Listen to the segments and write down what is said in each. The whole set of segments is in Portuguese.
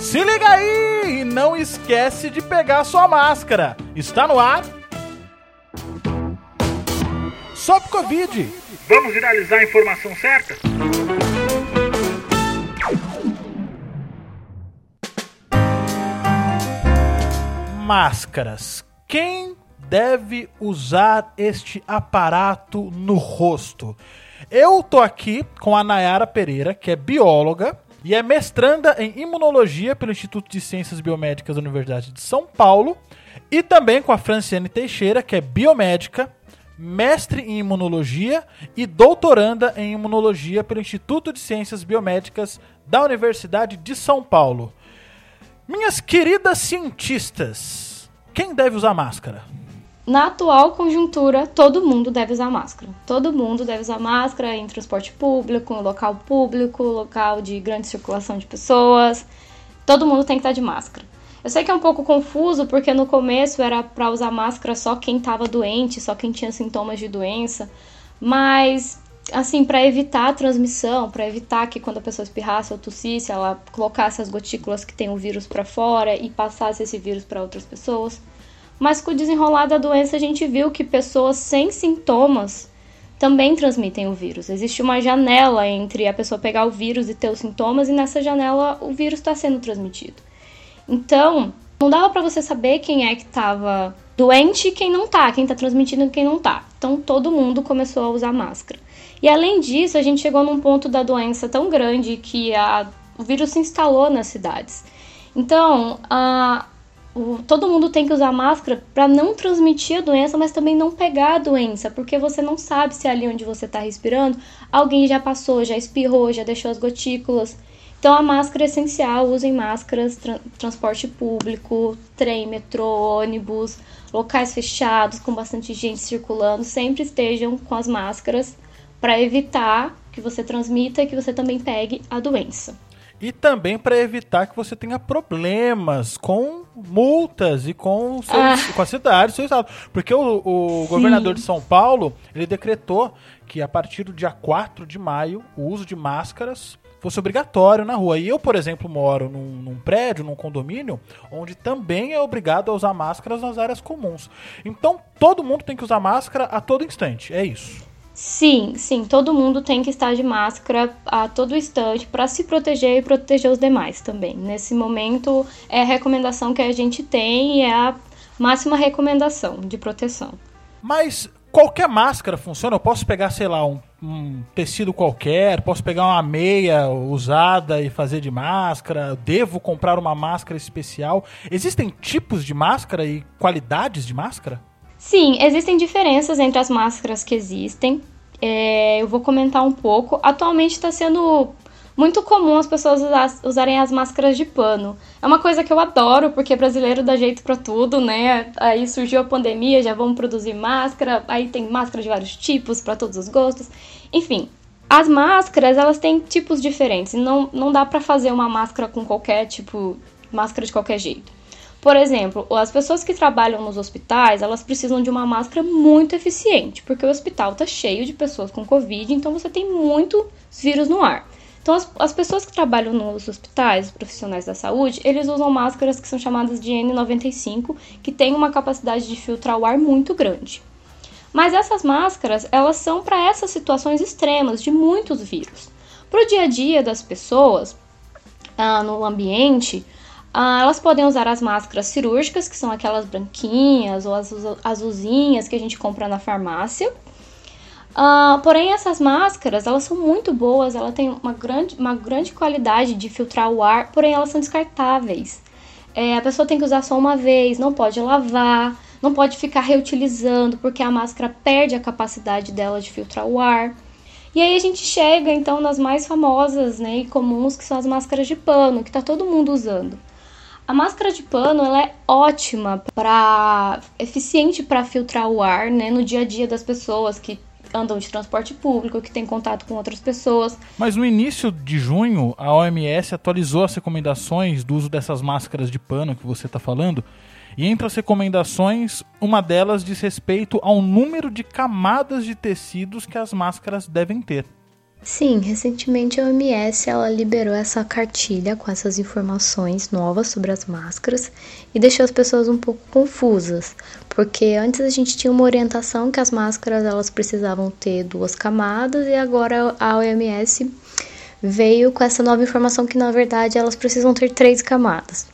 Se liga aí e não esquece de pegar sua máscara. Está no ar. Sob Covid. Vamos viralizar a informação certa? Máscaras. Quem deve usar este aparato no rosto? Eu tô aqui com a Nayara Pereira, que é bióloga e é mestranda em imunologia pelo Instituto de Ciências Biomédicas da Universidade de São Paulo, e também com a Franciane Teixeira, que é biomédica, mestre em imunologia e doutoranda em imunologia pelo Instituto de Ciências Biomédicas da Universidade de São Paulo. Minhas queridas cientistas, quem deve usar máscara? Na atual conjuntura, todo mundo deve usar máscara. Todo mundo deve usar máscara em transporte público, local público, local de grande circulação de pessoas. Todo mundo tem que estar de máscara. Eu sei que é um pouco confuso porque no começo era para usar máscara só quem estava doente, só quem tinha sintomas de doença, mas assim, para evitar a transmissão, para evitar que quando a pessoa espirrasse ou tossisse, ela colocasse as gotículas que tem o vírus para fora e passasse esse vírus para outras pessoas. Mas com o desenrolar da doença, a gente viu que pessoas sem sintomas também transmitem o vírus. Existe uma janela entre a pessoa pegar o vírus e ter os sintomas, e nessa janela o vírus está sendo transmitido. Então, não dava para você saber quem é que estava doente e quem não tá, quem tá transmitindo e quem não tá. Então todo mundo começou a usar máscara. E além disso, a gente chegou num ponto da doença tão grande que a, o vírus se instalou nas cidades. Então, a, o, todo mundo tem que usar máscara para não transmitir a doença, mas também não pegar a doença, porque você não sabe se ali onde você está respirando alguém já passou, já espirrou, já deixou as gotículas. Então a máscara é essencial, usem máscaras, tra transporte público, trem, metrô, ônibus, locais fechados com bastante gente circulando, sempre estejam com as máscaras para evitar que você transmita e que você também pegue a doença. E também para evitar que você tenha problemas com multas e com, seu, ah. com a cidade, seu estado. Porque o, o governador de São Paulo, ele decretou que a partir do dia 4 de maio, o uso de máscaras fosse obrigatório na rua. E eu, por exemplo, moro num, num, prédio, num condomínio, onde também é obrigado a usar máscaras nas áreas comuns. Então, todo mundo tem que usar máscara a todo instante. É isso. Sim, sim, todo mundo tem que estar de máscara a todo instante para se proteger e proteger os demais também. Nesse momento, é a recomendação que a gente tem e é a máxima recomendação de proteção. Mas qualquer máscara funciona? Eu posso pegar, sei lá, um, um, tecido qualquer, posso pegar uma meia usada e fazer de máscara? Devo comprar uma máscara especial? Existem tipos de máscara e qualidades de máscara? Sim, existem diferenças entre as máscaras que existem. É, eu vou comentar um pouco. Atualmente está sendo muito comum as pessoas usarem as máscaras de pano. É uma coisa que eu adoro, porque brasileiro dá jeito para tudo, né? Aí surgiu a pandemia, já vamos produzir máscara, aí tem máscara de vários tipos, para todos os gostos. Enfim, as máscaras, elas têm tipos diferentes. Não, não dá para fazer uma máscara com qualquer tipo, máscara de qualquer jeito. Por exemplo, as pessoas que trabalham nos hospitais, elas precisam de uma máscara muito eficiente, porque o hospital está cheio de pessoas com Covid, então você tem muitos vírus no ar. Então, as, as, pessoas que trabalham nos hospitais, os profissionais da saúde, eles usam máscaras que são chamadas de N95, que têm uma capacidade de filtrar o ar muito grande. Mas essas máscaras, elas são para essas situações extremas de muitos vírus. Para o dia a dia das pessoas, ah, no ambiente, ah, elas podem usar as máscaras cirúrgicas, que são aquelas branquinhas ou as azulzinhas que a gente compra na farmácia. Ah, porém, essas máscaras, elas são muito boas, ela tem uma grande, uma grande qualidade de filtrar o ar, porém elas são descartáveis. É, a pessoa tem que usar só uma vez, não pode lavar, não pode ficar reutilizando, porque a máscara perde a capacidade dela de filtrar o ar. E aí a gente chega então nas mais famosas né, e comuns, que são as máscaras de pano, que está todo mundo usando. A máscara de pano ela é ótima para eficiente para filtrar o ar, né, no dia a dia das pessoas que andam de transporte público, que têm contato com outras pessoas. Mas no início de junho, a OMS atualizou as recomendações do uso dessas máscaras de pano que você está falando. E entre as recomendações, uma delas diz respeito ao número de camadas de tecidos que as máscaras devem ter. Sim, recentemente a OMS ela liberou essa cartilha com essas informações novas sobre as máscaras e deixou as pessoas um pouco confusas, porque antes a gente tinha uma orientação que as máscaras elas precisavam ter duas camadas e agora a OMS veio com essa nova informação que na verdade elas precisam ter três camadas.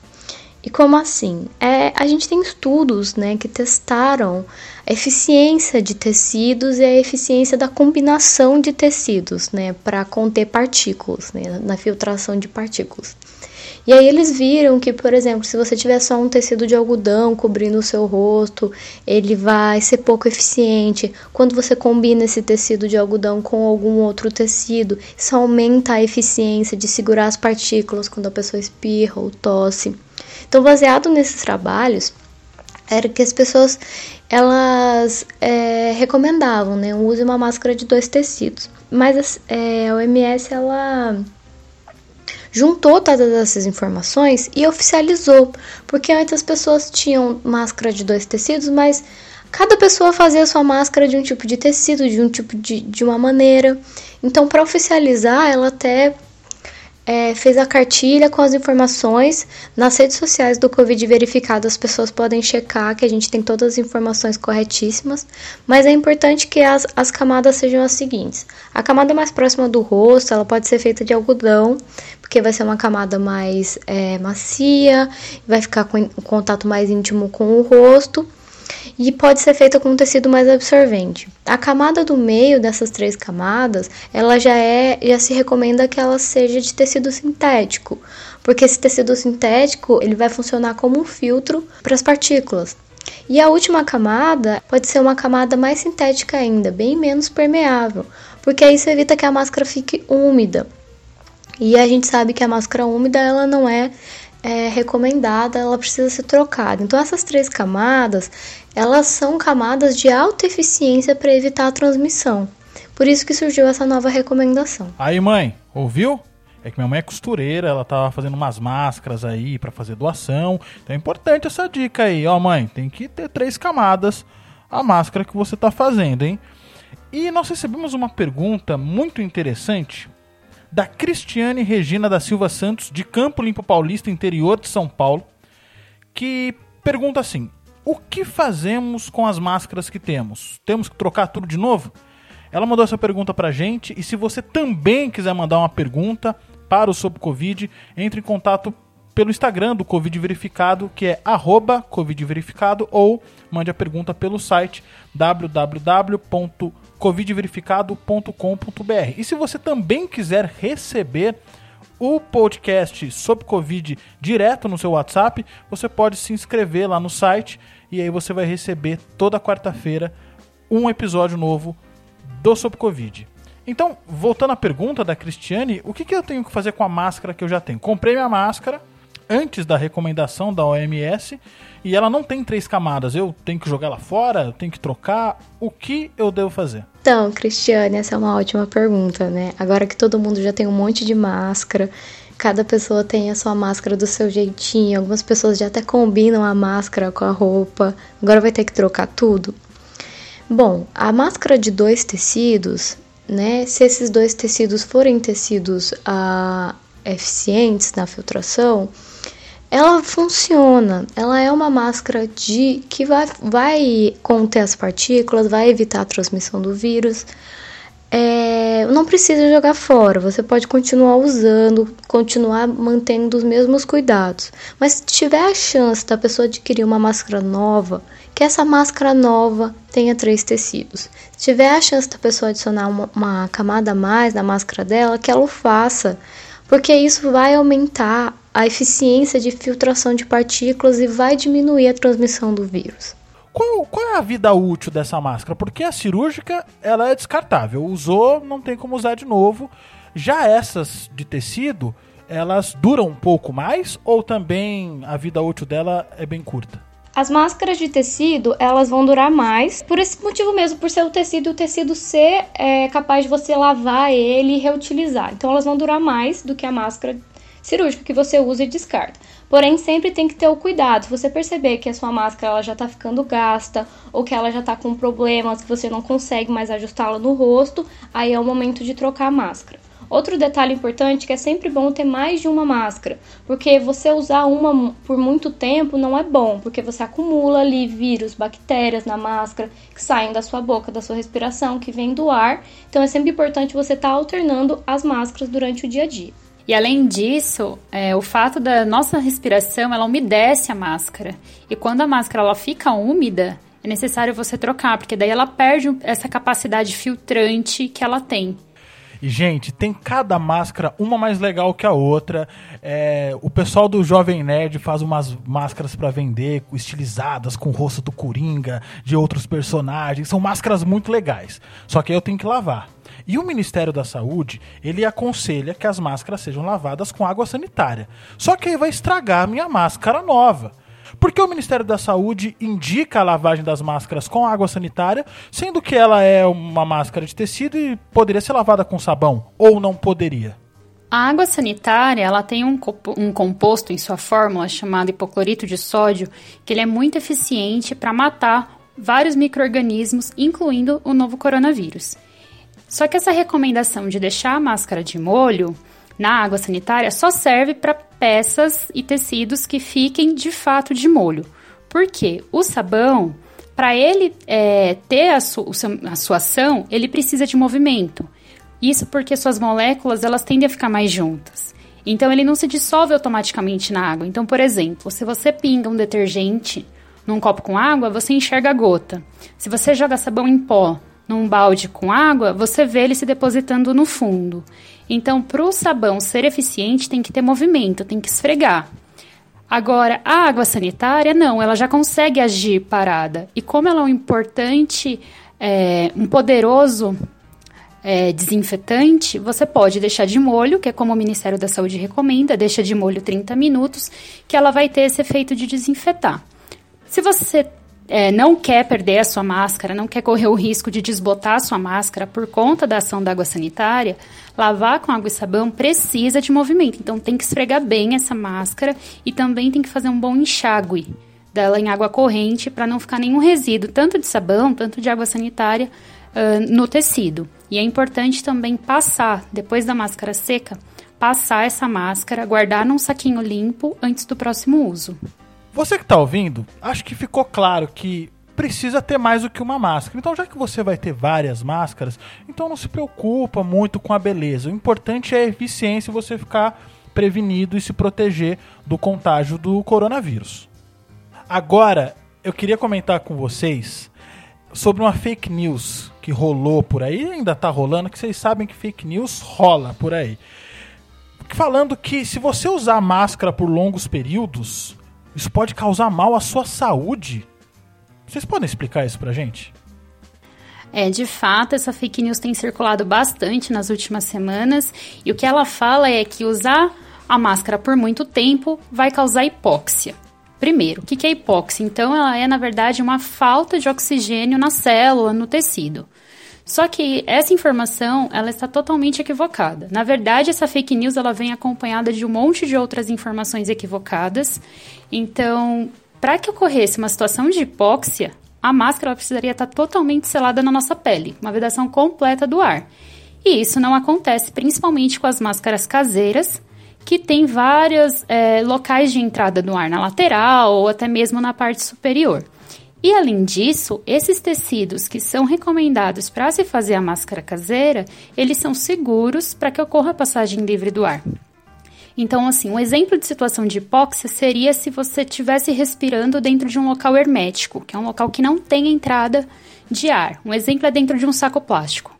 E como assim? É, a gente tem estudos né, que testaram a eficiência de tecidos e a eficiência da combinação de tecidos né, para conter partículas, né, na filtração de partículas. E aí eles viram que, por exemplo, se você tiver só um tecido de algodão cobrindo o seu rosto, ele vai ser pouco eficiente. Quando você combina esse tecido de algodão com algum outro tecido, isso aumenta a eficiência de segurar as partículas quando a pessoa espirra ou tosse. Então, baseado nesses trabalhos, era que as pessoas elas é, recomendavam, né, use uma máscara de dois tecidos. Mas é, a OMS ela juntou todas essas informações e oficializou, porque antes as pessoas tinham máscara de dois tecidos, mas cada pessoa fazia sua máscara de um tipo de tecido, de um tipo de, de uma maneira. Então, para oficializar, ela até é, fez a cartilha com as informações. Nas redes sociais do Covid verificado, as pessoas podem checar que a gente tem todas as informações corretíssimas, mas é importante que as, as camadas sejam as seguintes. A camada mais próxima do rosto, ela pode ser feita de algodão, porque vai ser uma camada mais é, macia, vai ficar com um contato mais íntimo com o rosto e pode ser feita com um tecido mais absorvente. A camada do meio dessas três camadas, ela já é, já se recomenda que ela seja de tecido sintético, porque esse tecido sintético ele vai funcionar como um filtro para as partículas. E a última camada pode ser uma camada mais sintética ainda, bem menos permeável, porque isso evita que a máscara fique úmida. E a gente sabe que a máscara úmida ela não é é recomendada, ela precisa ser trocada. Então essas três camadas, elas são camadas de alta eficiência para evitar a transmissão. Por isso que surgiu essa nova recomendação. Aí, mãe, ouviu? É que minha mãe é costureira, ela tava fazendo umas máscaras aí para fazer doação. Então é importante essa dica aí, ó, mãe, tem que ter três camadas a máscara que você tá fazendo, hein? E nós recebemos uma pergunta muito interessante da Cristiane Regina da Silva Santos, de Campo Limpo Paulista, interior de São Paulo, que pergunta assim: O que fazemos com as máscaras que temos? Temos que trocar tudo de novo? Ela mandou essa pergunta pra gente e se você também quiser mandar uma pergunta para o Sobre Covid, entre em contato pelo Instagram do Covid Verificado, que é arroba Covid Verificado, ou mande a pergunta pelo site www covidverificado.com.br. E se você também quiser receber o podcast sobre Covid direto no seu WhatsApp, você pode se inscrever lá no site e aí você vai receber toda quarta-feira um episódio novo do Sobre Covid. Então, voltando à pergunta da Cristiane, o que, que eu tenho que fazer com a máscara que eu já tenho? Comprei minha máscara antes da recomendação da OMS e ela não tem três camadas. Eu tenho que jogar ela fora? Eu tenho que trocar? O que eu devo fazer? Então, Cristiane, essa é uma ótima pergunta, né? Agora que todo mundo já tem um monte de máscara, cada pessoa tem a sua máscara do seu jeitinho, algumas pessoas já até combinam a máscara com a roupa, agora vai ter que trocar tudo. Bom, a máscara de dois tecidos, né? Se esses dois tecidos forem tecidos ah, eficientes na filtração, ela funciona. Ela é uma máscara de que vai, vai conter as partículas, vai evitar a transmissão do vírus. É, não precisa jogar fora, você pode continuar usando, continuar mantendo os mesmos cuidados. Mas se tiver a chance da pessoa adquirir uma máscara nova, que essa máscara nova tenha três tecidos. Se tiver a chance da pessoa adicionar uma, uma camada a mais na máscara dela, que ela o faça, porque isso vai aumentar a eficiência de filtração de partículas e vai diminuir a transmissão do vírus. Qual, qual, é a vida útil dessa máscara? Porque a cirúrgica ela é descartável. Usou, não tem como usar de novo. Já essas de tecido, elas duram um pouco mais ou também a vida útil dela é bem curta? As máscaras de tecido, elas vão durar mais, por esse motivo mesmo, por ser o tecido, o tecido ser é, capaz de você lavar ele e reutilizar. Então elas vão durar mais do que a máscara cirúrgica que você usa e descarta. Porém, sempre tem que ter o cuidado. Se você perceber que a sua máscara ela já está ficando gasta ou que ela já está com problemas, que você não consegue mais ajustá-la no rosto, aí é o momento de trocar a máscara. Outro detalhe importante é que é sempre bom ter mais de uma máscara, porque você usar uma por muito tempo não é bom, porque você acumula ali vírus, bactérias na máscara que saem da sua boca, da sua respiração, que vem do ar. Então é sempre importante você estar tá alternando as máscaras durante o dia a dia. E além disso, é, o fato da nossa respiração, ela umedece a máscara. E quando a máscara ela fica úmida, é necessário você trocar, porque daí ela perde essa capacidade filtrante que ela tem. Gente, tem cada máscara, uma mais legal que a outra. É, o pessoal do Jovem Nerd faz umas máscaras para vender, estilizadas, com o rosto do Coringa, de outros personagens. São máscaras muito legais. Só que eu tenho que lavar. E o Ministério da Saúde, ele aconselha que as máscaras sejam lavadas com água sanitária. Só que aí vai estragar a minha máscara nova. Porque o Ministério da Saúde indica a lavagem das máscaras com água sanitária, sendo que ela é uma máscara de tecido e poderia ser lavada com sabão, ou não poderia? A água sanitária ela tem um, um composto em sua fórmula chamado hipoclorito de sódio, que ele é muito eficiente para matar vários micro-organismos, incluindo o novo coronavírus. Só que essa recomendação de deixar a máscara de molho na água sanitária só serve para peças e tecidos que fiquem de fato de molho. Porque o sabão, para ele é, ter a, su, a sua ação, ele precisa de movimento. Isso porque suas moléculas elas tendem a ficar mais juntas. Então ele não se dissolve automaticamente na água. Então, por exemplo, se você pinga um detergente num copo com água, você enxerga a gota. Se você joga sabão em pó num balde com água, você vê ele se depositando no fundo. Então, para o sabão ser eficiente, tem que ter movimento, tem que esfregar. Agora, a água sanitária, não, ela já consegue agir parada. E como ela é um importante, é, um poderoso é, desinfetante, você pode deixar de molho, que é como o Ministério da Saúde recomenda, deixa de molho 30 minutos, que ela vai ter esse efeito de desinfetar. Se você é, não quer perder a sua máscara, não quer correr o risco de desbotar a sua máscara por conta da ação da água sanitária, lavar com água e sabão precisa de movimento. Então tem que esfregar bem essa máscara e também tem que fazer um bom enxágue dela em água corrente para não ficar nenhum resíduo, tanto de sabão, tanto de água sanitária, uh, no tecido. E é importante também passar, depois da máscara seca, passar essa máscara, guardar num saquinho limpo antes do próximo uso. Você que está ouvindo, acho que ficou claro que precisa ter mais do que uma máscara. Então, já que você vai ter várias máscaras, então não se preocupa muito com a beleza. O importante é a eficiência e você ficar prevenido e se proteger do contágio do coronavírus. Agora, eu queria comentar com vocês sobre uma fake news que rolou por aí, ainda está rolando, que vocês sabem que fake news rola por aí. Falando que se você usar máscara por longos períodos, isso pode causar mal à sua saúde. Vocês podem explicar isso pra gente? É, de fato, essa fake news tem circulado bastante nas últimas semanas e o que ela fala é que usar a máscara por muito tempo vai causar hipóxia. Primeiro, o que é hipóxia? Então, ela é, na verdade, uma falta de oxigênio na célula, no tecido. Só que essa informação, ela está totalmente equivocada. Na verdade, essa fake news, ela vem acompanhada de um monte de outras informações equivocadas. Então, para que ocorresse uma situação de hipóxia, a máscara precisaria estar totalmente selada na nossa pele, uma vedação completa do ar. E isso não acontece principalmente com as máscaras caseiras, que tem vários é, locais de entrada do ar na lateral ou até mesmo na parte superior. E além disso, esses tecidos que são recomendados para se fazer a máscara caseira, eles são seguros para que ocorra a passagem livre do ar. Então, assim, um exemplo de situação de hipóxia seria se você estivesse respirando dentro de um local hermético, que é um local que não tem entrada de ar. Um exemplo é dentro de um saco plástico.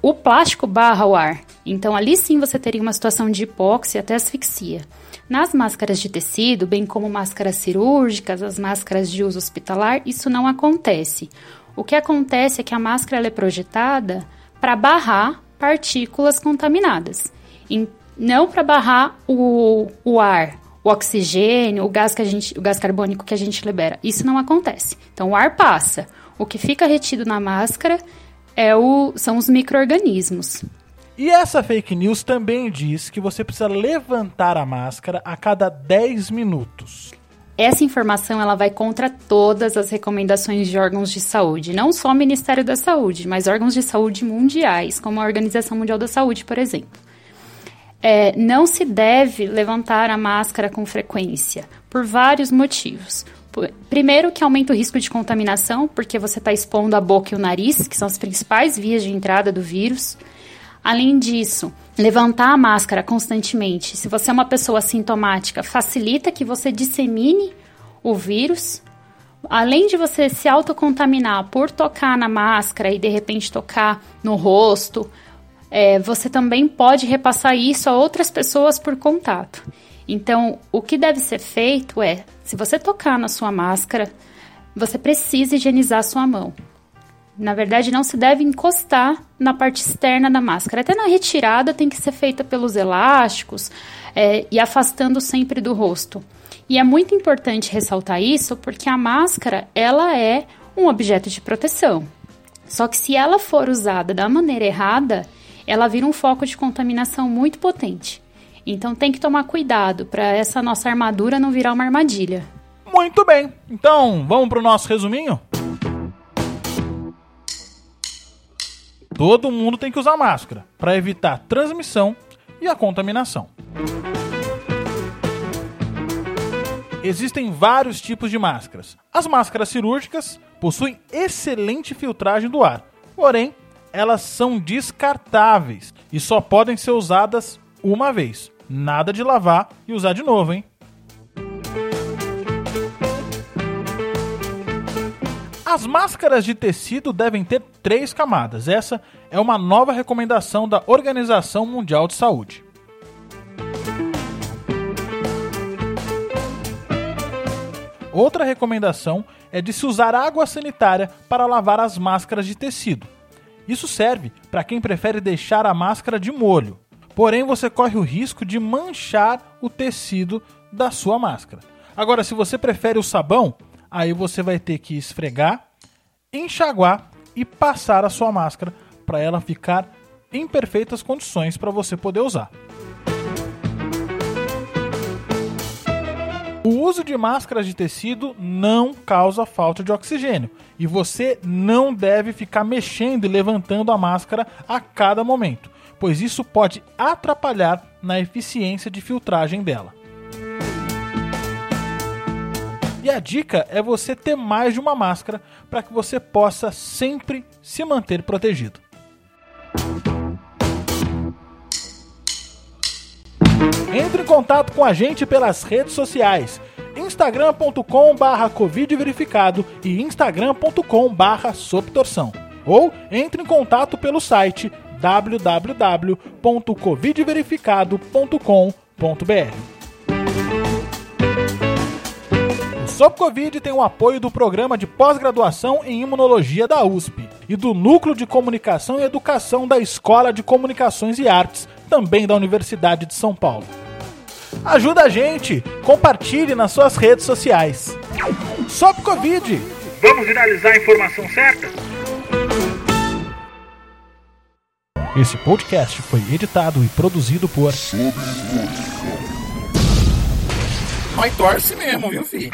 O plástico barra o ar. Então, ali sim você teria uma situação de hipóxia até asfixia. Nas máscaras de tecido, bem como máscaras cirúrgicas, as máscaras de uso hospitalar, isso não acontece. O que acontece é que a máscara é projetada para barrar partículas contaminadas, não para barrar o, o ar, o oxigênio, o gás, que a gente, o gás carbônico que a gente libera. Isso não acontece. Então, o ar passa. O que fica retido na máscara é o, são os micro-organismos. E essa fake news também diz que você precisa levantar a máscara a cada 10 minutos. Essa informação ela vai contra todas as recomendações de órgãos de saúde, não só o Ministério da Saúde, mas órgãos de saúde mundiais, como a Organização Mundial da Saúde, por exemplo. É, não se deve levantar a máscara com frequência, por vários motivos. Primeiro, que aumenta o risco de contaminação, porque você está expondo a boca e o nariz, que são as principais vias de entrada do vírus. Além disso, levantar a máscara constantemente, se você é uma pessoa sintomática, facilita que você dissemine o vírus. Além de você se autocontaminar por tocar na máscara e de repente tocar no rosto, é, você também pode repassar isso a outras pessoas por contato. Então, o que deve ser feito é, se você tocar na sua máscara, você precisa higienizar a sua mão. Na verdade, não se deve encostar na parte externa da máscara. Até na retirada tem que ser feita pelos elásticos é, e afastando sempre do rosto. E é muito importante ressaltar isso porque a máscara ela é um objeto de proteção. Só que se ela for usada da maneira errada, ela vira um foco de contaminação muito potente. Então tem que tomar cuidado para essa nossa armadura não virar uma armadilha. Muito bem. Então, vamos para o nosso resuminho? Todo mundo tem que usar máscara para evitar transmissão e a contaminação. Existem vários tipos de máscaras. As máscaras cirúrgicas possuem excelente filtragem do ar, porém, elas são descartáveis e só podem ser usadas uma vez. Nada de lavar e usar de novo, hein? As máscaras de tecido devem ter três camadas. Essa é uma nova recomendação da Organização Mundial de Saúde. Outra recomendação é de se usar água sanitária para lavar as máscaras de tecido. Isso serve para quem prefere deixar a máscara de molho. Porém, você corre o risco de manchar o tecido da sua máscara. Agora, se você prefere o sabão, aí você vai ter que esfregar, enxaguar e passar a sua máscara para ela ficar em perfeitas condições para você poder usar. O uso de máscaras de tecido não causa falta de oxigênio e você não deve ficar mexendo e levantando a máscara a cada momento, pois isso pode atrapalhar na eficiência de filtragem dela. E a dica é você ter mais de uma máscara para que você possa sempre se manter protegido. Entre em contato com a gente pelas redes sociais instagram.com barra covidverificado e instagram.com barra ou entre em contato pelo site www.covidverificado.com.br Sob Covid tem o apoio do programa de pós-graduação em imunologia da USP e do Núcleo de Comunicação e Educação da Escola de Comunicações e Artes, também da Universidade de São Paulo. Ajuda a gente, compartilhe nas suas redes sociais. Sob Covid. Vamos viralizar a informação certa? Esse podcast foi editado e produzido por. Mas torce mesmo, viu, filho?